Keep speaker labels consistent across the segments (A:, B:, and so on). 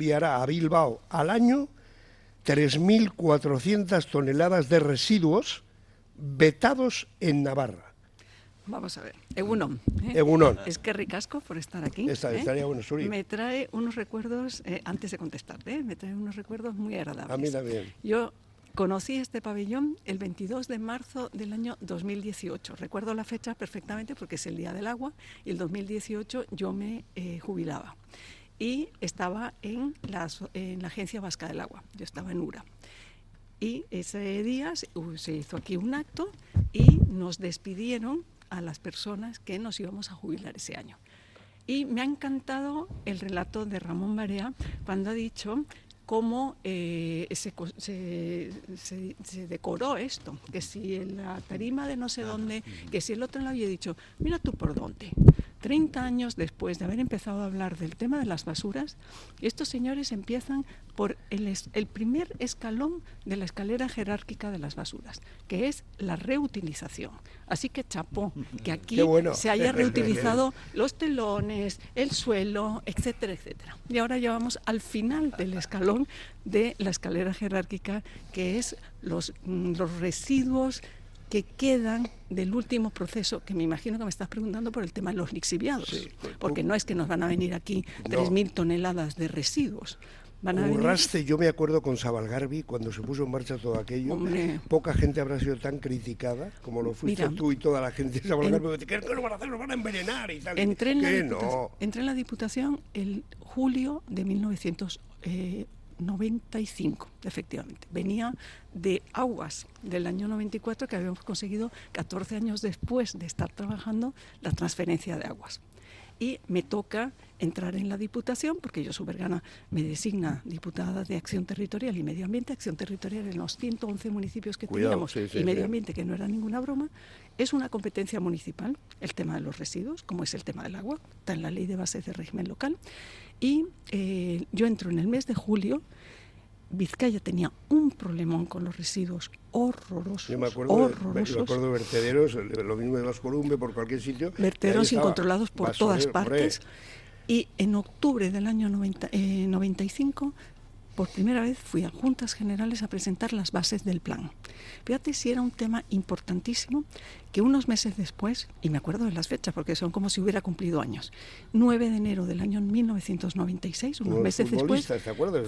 A: enviará a Bilbao al año 3.400 toneladas de residuos vetados en Navarra.
B: Vamos a ver. Egunon. ¿eh?
A: Egunon.
B: Es que ricasco por estar aquí.
A: Esta-
B: ¿eh?
A: estaría bueno, Suri.
B: Me trae unos recuerdos, eh, antes de contestarte, ¿eh? me trae unos recuerdos muy agradables.
A: A mí también.
B: Yo conocí este pabellón el 22 de marzo del año 2018. Recuerdo la fecha perfectamente porque es el Día del Agua y el 2018 yo me jubilaba. Y estaba en la, en la Agencia Vasca del Agua. Yo estaba en URA. Y ese día se uh, se hizo aquí un acto y nos despidieron a las personas que nos íbamos a jubilar ese año. Y me ha encantado el relato de Ramón Barea cuando ha dicho cómo eh, se, co- se- se- se decoró esto, que si en la tarima de no sé dónde, que si el otro le había dicho, mira tú por dónde. 30 años después de haber empezado a hablar del tema de las basuras, estos señores empiezan por el, es- el primer escalón de la escalera jerárquica de las basuras, que es la reutilización. Así que chapó, que aquí
A: bueno.
B: se haya reutilizado los telones, el suelo, etcétera, etcétera. Y ahora ya vamos al final del escalón de la escalera jerárquica, que es los, mm, los residuos que quedan del último proceso, que me imagino que me estás preguntando por el tema de los lixiviados,
A: Sí, pues,
B: porque
A: tú-
B: no es que nos van a venir aquí
A: No.
B: 3.000 toneladas de residuos. Van a venir
A: Curraste, yo me acuerdo con Sabalgarbi, cuando se puso en marcha todo aquello,
B: Hombre.
A: poca gente habrá sido tan criticada como lo fuiste
B: Mira,
A: tú y toda la gente de Sabalgarbi. ¿Qué, qué nos van a hacer? Nos van a envenenar y tal.
B: Entré en, la
A: ¿Qué
B: Diputación,
A: no?
B: entré en la Diputación el julio de 1995, efectivamente. Venía de Aguas del año 94, que habíamos conseguido 14 años después de estar trabajando la transferencia de aguas. Y me toca entrar en la Diputación, porque yo, Subergana, me designa diputada de Acción Territorial y Medio Ambiente, Acción Territorial en los 111 municipios que
A: Cuidado,
B: teníamos,
A: sí, sí,
B: y Medio
A: sí.
B: Ambiente, que no era ninguna broma, es una competencia municipal, el tema de los residuos, como es el tema del agua, está en la ley de bases de régimen local. Y eh, yo entro en el mes de julio, Vizcaya tenía un problemón con los residuos horrorosos,
A: Yo me acuerdo, de, me
B: horrorosos,
A: acuerdo de vertederos, lo mismo de las Columbe por cualquier sitio.
B: vertederos incontrolados por todas partes. Y en octubre del año 90, eh, 95, por primera vez fui a Juntas Generales a presentar las bases del plan. Fíjate si era un tema importantísimo que unos meses después, y me acuerdo de las fechas porque son como si hubiera cumplido años, 9 de enero del año 1996, unos
A: los
B: meses después,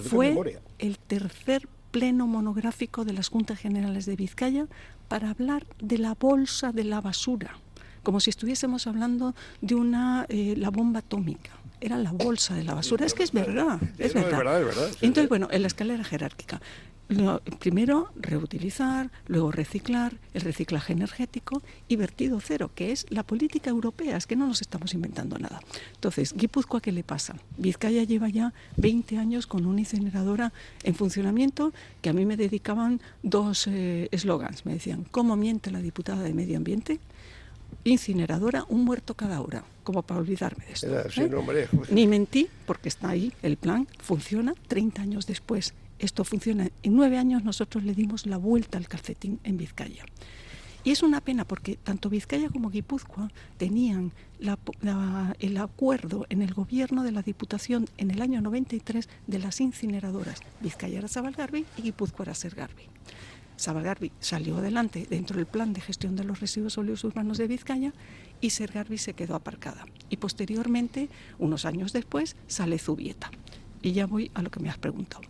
B: fue
A: memoria.
B: el tercer pleno monográfico de las Juntas Generales de Vizcaya para hablar de la bolsa de la basura, como si estuviésemos hablando de una eh, la bomba atómica. Era la bolsa de la basura. Es que es verdad, es
A: no, es
B: verdad.
A: es
B: Entonces, bueno, en la escalera jerárquica. lo- primero reutilizar, luego reciclar, el reciclaje energético y vertido cero, que es la política europea, es que no nos estamos inventando nada. Entonces, Guipúzcoa, ¿qué le pasa? Vizcaya lleva ya 20 años con una incineradora en funcionamiento que a mí me dedicaban dos eh, eslogans. me decían, ¿cómo miente la diputada de Medio Ambiente? Incineradora, un muerto cada hora, como para olvidarme de esto.
A: Era
B: ¿eh?
A: no.
B: Ni mentí, porque está ahí, el plan funciona 30 años después. Esto funciona. En nueve años nosotros le dimos la vuelta al calcetín en Vizcaya. Y es una pena porque tanto Vizcaya como Guipúzcoa tenían la- la- el acuerdo en el gobierno de la Diputación en el año 93 de las incineradoras. Vizcaya era Sabalgarbi y Guipúzcoa era Sergarbi. Sabalgarbi salió adelante dentro del plan de gestión de los residuos sólidos urbanos de Vizcaya y Sergarbi se quedó aparcada. Y posteriormente, unos años después, sale Zubieta. Y ya voy a lo que me has preguntado.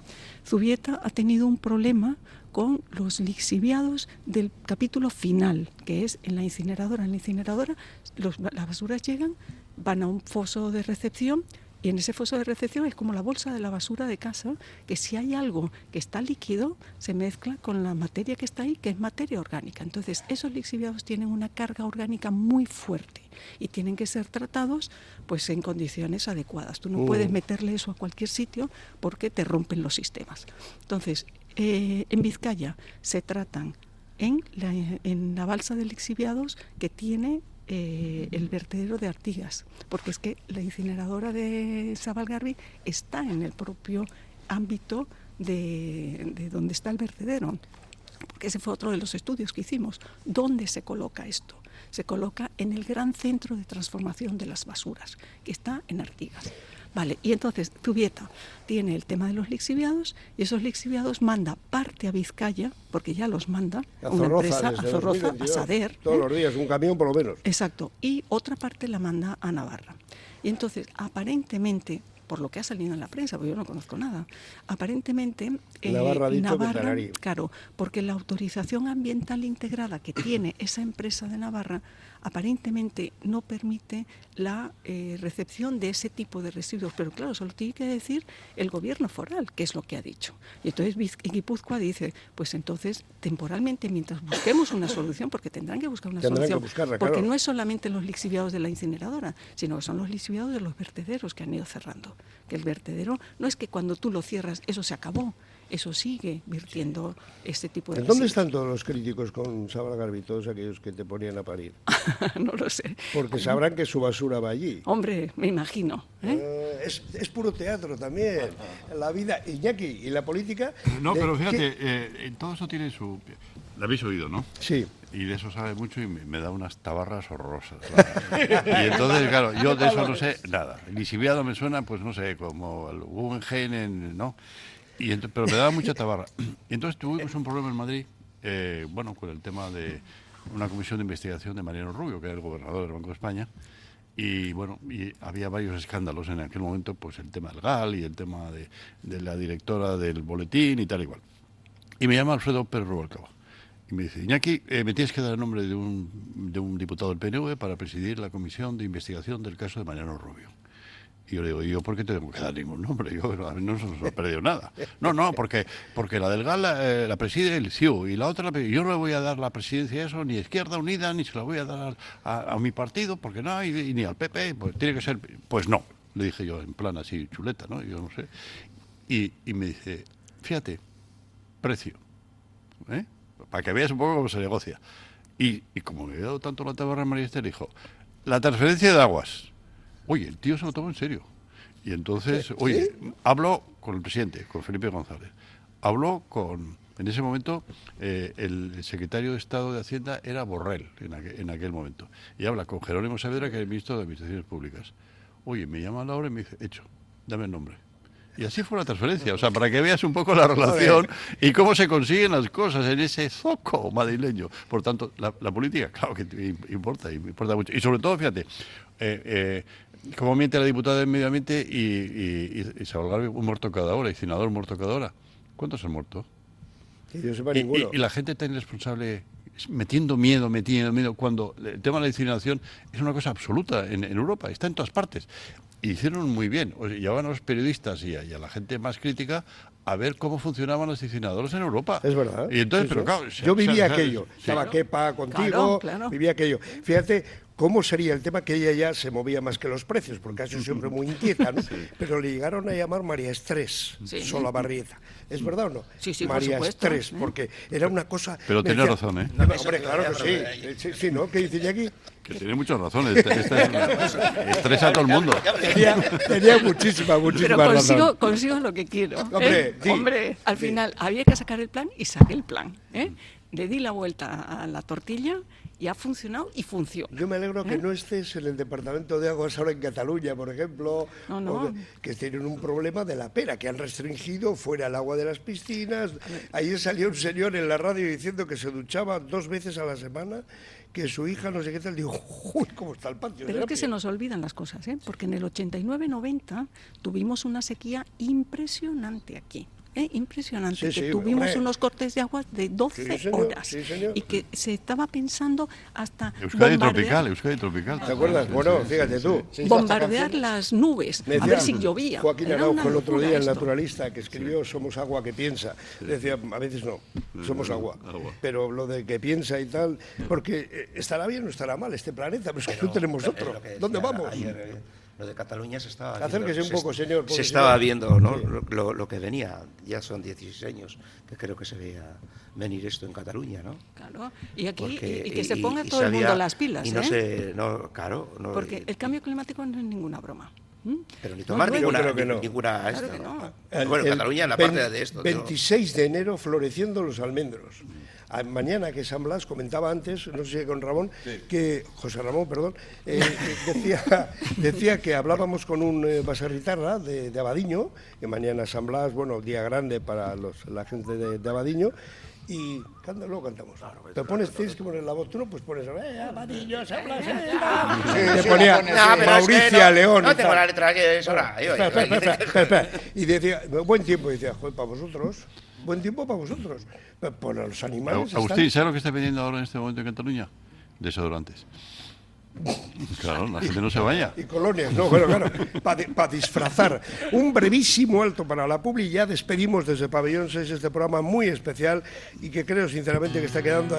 B: Zubieta ha tenido un problema con los lixiviados del capítulo final, que es en la incineradora. En la incineradora las basuras llegan, van a un foso de recepción y en ese foso de recepción es como la bolsa de la basura de casa, que si hay algo que está líquido, se mezcla con la materia que está ahí, que es materia orgánica. Entonces, esos lixiviados tienen una carga orgánica muy fuerte y tienen que ser tratados pues en condiciones adecuadas. Tú no
A: Mm.
B: puedes meterle eso a cualquier sitio porque te rompen los sistemas. Entonces, eh, en Vizcaya se tratan en la, en la balsa de lixiviados que tiene eh, el vertedero de Artigas, porque es que la incineradora de Sabalgarbi está en el propio ámbito de, de donde está el vertedero, porque ese fue otro de los estudios que hicimos. ¿Dónde se coloca esto? Se coloca en el gran centro de transformación de las basuras, que está en Artigas. Vale, y entonces Zubieta tiene el tema de los lixiviados y esos lixiviados manda parte a Vizcaya, porque ya los manda
A: A
B: una
A: Zorroza,
B: empresa a Zorroza, a
A: 2022.
B: Sader.
A: Todos
B: ¿eh?
A: los días, un camión por lo menos.
B: Exacto, y otra parte la manda a Navarra. Y entonces, aparentemente, por lo que ha salido en la prensa, porque yo no conozco nada, aparentemente eh,
A: Navarra
B: claro, porque la autorización ambiental integrada que tiene esa empresa de Navarra aparentemente no permite la eh, recepción de ese tipo de residuos, pero claro, solo tiene que decir el gobierno foral, que es lo que ha dicho. Y entonces Guipúzcoa dice, pues entonces temporalmente, mientras busquemos una solución, porque tendrán que buscar una
A: Tendrán
B: solución,
A: buscarla,
B: porque
A: claro.
B: no es solamente los lixiviados de la incineradora, sino que son los lixiviados de los vertederos que han ido cerrando. Que el vertedero no es que cuando tú lo cierras eso se acabó, eso sigue virtiendo este tipo de
A: ¿En ¿Dónde
B: residuos.
A: están todos los críticos con Sabra Garbi, todos aquellos que te ponían a parir?
B: no lo sé.
A: Porque sabrán que su basura va allí.
B: Hombre, me imagino. ¿eh?
A: Eh, es, es puro teatro también. La vida, Iñaki, y la política.
C: No,
A: ¿de
C: pero fíjate, eh, todo eso tiene su... Lo habéis oído, ¿no?
A: Sí.
C: Y de eso sabe mucho y me, da unas tabarras horrorosas. y entonces, claro, yo de eso no sé nada. El lisiviado me suena, pues no sé, como el Guggenheim, en- ¿no? Y ent- pero me daba mucha tabarra. Y entonces tuvimos un problema en Madrid, eh, bueno, con el tema de una comisión de investigación de Mariano Rubio, que era el gobernador del Banco de España. Y bueno, y había varios escándalos en aquel momento, pues el tema del GAL y el tema de, de la directora del boletín y tal y cual. Y me llama Alfredo Pérez Rubalcaba. Y me dice, Iñaki, eh, me tienes que dar el nombre de un, de un diputado del PNV para presidir la comisión de investigación del caso de Mariano Rubio. Y yo le digo, ¿y yo por qué tengo que dar ningún nombre? Yo, a mí no se nos ha perdido nada. No, no, porque, porque la del GAL eh, la preside el CIU y la otra, la yo no le voy a dar la presidencia a eso ni a Izquierda Unida, ni se la voy a dar a, a mi partido, porque no, y, y ni al PP, pues tiene que ser, pues no, le dije yo en plan así chuleta, ¿no? Yo no sé. Y, y me dice, fíjate, precio, ¿eh? Para que veas un poco cómo se negocia. Y, y como me había dado tanto la tabarra María Esther, dijo, la transferencia de aguas. Oye, el tío se lo tomó en serio. Y entonces, oye, hablo con el presidente, con Felipe González. Habló con, en ese momento, eh, el secretario de Estado de Hacienda era Borrell, en aquel, en aquel momento. Y habla con Jerónimo Saavedra, que era el ministro de Administraciones Públicas. Oye, me llama a la hora y me dice, hecho, dame el nombre. Y así fue la transferencia, o sea, para que veas un poco la relación y cómo se consiguen las cosas en ese zoco madrileño. Por tanto, la, la política, claro que im- importa, importa mucho. Y sobre todo, fíjate, eh, eh, como miente la diputada de Medio Ambiente y, y, y, un muerto cada hora, y senador un muerto cada hora. ¿Cuántos han muerto?
A: Que yo sepa
C: Y,
A: ninguno.
C: y- y la gente tan irresponsable, metiendo miedo, metiendo miedo, cuando el tema de la incineración es una cosa absoluta en, en Europa, está en todas partes. Y hicieron muy bien, o sea, llevaban a los periodistas y a, y a la gente más crítica a ver cómo funcionaban los incineradores en Europa.
A: Es verdad.
C: Y entonces,
A: Sí,
C: pero
A: sí.
C: claro, se-
A: Yo vivía aquello.
C: sí.
A: Estaba Kepa contigo,
B: Claro, claro.
A: vivía aquello. Fíjate cómo sería el tema que ella ya se movía más que los precios, porque ha sido siempre muy inquieta, ¿no? Pero le llegaron a llamar María Estrés,
B: Sí.
A: sola barrieta. ¿Es verdad o no?
B: Sí, sí, por
A: María
B: supuesto,
A: Estrés,
B: ¿eh?
A: porque era una cosa...
C: Pero tiene razón, ¿eh?
A: No,
D: No,
A: hombre, claro que sí. sí. Sí, ¿no? ¿Qué dice Iñaki?
C: Que tiene muchas razones. Esta- esta es- estresa a todo el mundo.
A: Tenía, tenía muchísima, muchísima
B: Pero
A: razón.
B: consigo, consigo lo que quiero. ¿eh?
A: Hombre, sí.
B: Hombre, al
A: Sí.
B: final había que sacar el plan y saqué el plan. ¿eh? Le di la vuelta a la tortilla y ha funcionado y funciona.
A: Yo me alegro que
B: ¿Eh?
A: no estés en el Departamento de Aguas ahora en Cataluña, por ejemplo,
B: No, no.
A: que tienen un problema de la pera, que han restringido fuera el agua de las piscinas. Ayer salió un señor en la radio diciendo que se duchaba dos veces a la semana, que su hija no sé qué tal. Digo, uy, ¿cómo está el patio?
B: Pero es que se nos olvidan las cosas, ¿eh? porque en el 89-90 tuvimos una sequía impresionante aquí. ¿Eh? Impresionante,
A: Sí,
B: que
A: sí,
B: tuvimos
A: hombre.
B: unos cortes de agua de 12
A: Sí, señor,
B: horas
A: sí, señor.
B: y que se estaba pensando hasta
C: Euskadi
B: bombardear-
C: tropical, Euskadi tropical.
A: ¿Te acuerdas?
C: Sí,
A: Bueno, fíjate
C: sí.
A: tú.
B: Bombardear las nubes, a ver si llovía.
A: Joaquín Araujo el otro día, el naturalista, que escribió Somos agua que piensa. Decía, a veces no, somos agua.
C: agua.
A: Pero lo de que piensa y tal, porque eh, estará bien o estará mal este planeta, pero es que no tenemos otro.
D: que
A: ¿Dónde vamos?
D: ayer, eh, lo de Cataluña se estaba
A: Acérquese
D: viendo,
A: un
D: se
A: poco,
D: est-
A: señor,
D: Se estaba viendo ¿no?
A: Sí.
D: lo, lo- que venía. Ya son 16 años que creo que se veía venir esto en Cataluña, ¿no?
B: Claro, y aquí
D: Porque-
B: y, y que se ponga
D: y
B: todo el
D: sabía-
B: mundo las pilas,
D: Y no
B: ¿eh?
D: sé, no, claro. No,
B: Porque el cambio climático no es ninguna broma.
D: Pero ni
B: No,
D: tomar
B: luego-
D: ninguna,
A: creo que no.
D: ninguna
B: Claro
D: esta,
B: que
D: ¿no?
B: no.
D: Bueno,
A: el
D: Cataluña, la
A: vein-
D: parte de esto. ¿no?
A: 26 de enero floreciendo los almendros. Mañana que San Blas comentaba antes, no sé si con Ramón, que José Ramón, perdón, eh, decía, decía que hablábamos con un eh, de Abadiño, que mañana San Blas, bueno, día grande para los, la gente de, de Abadiño, y canta, luego cantamos. Te pones, tienes que poner la voz, tú no pues pones, eh, Abadiño, San Blas, eh.
D: Sí,
A: te
D: sí,
A: ponía
D: la pones, No, pero es que
A: Mauricia
D: no-
A: León.
D: No
A: y
D: tengo la letra aquí, es hora. Ay,
A: Espera,
D: ay,
A: espera,
D: ay.
A: espera, espera, espera. Y decía, buen tiempo, decía, joder, para vosotros, buen tiempo para vosotros. Pero Por los animales.
C: Agustín, ¿sabes lo que está vendiendo ahora en este momento en Cataluña? Desodorantes. Claro, la gente no se vaya.
A: Y colonias, no, bueno, claro, para disfrazar. Un brevísimo alto para la publi, ya despedimos desde Pabellón 6 este programa muy especial y que creo sinceramente que está quedando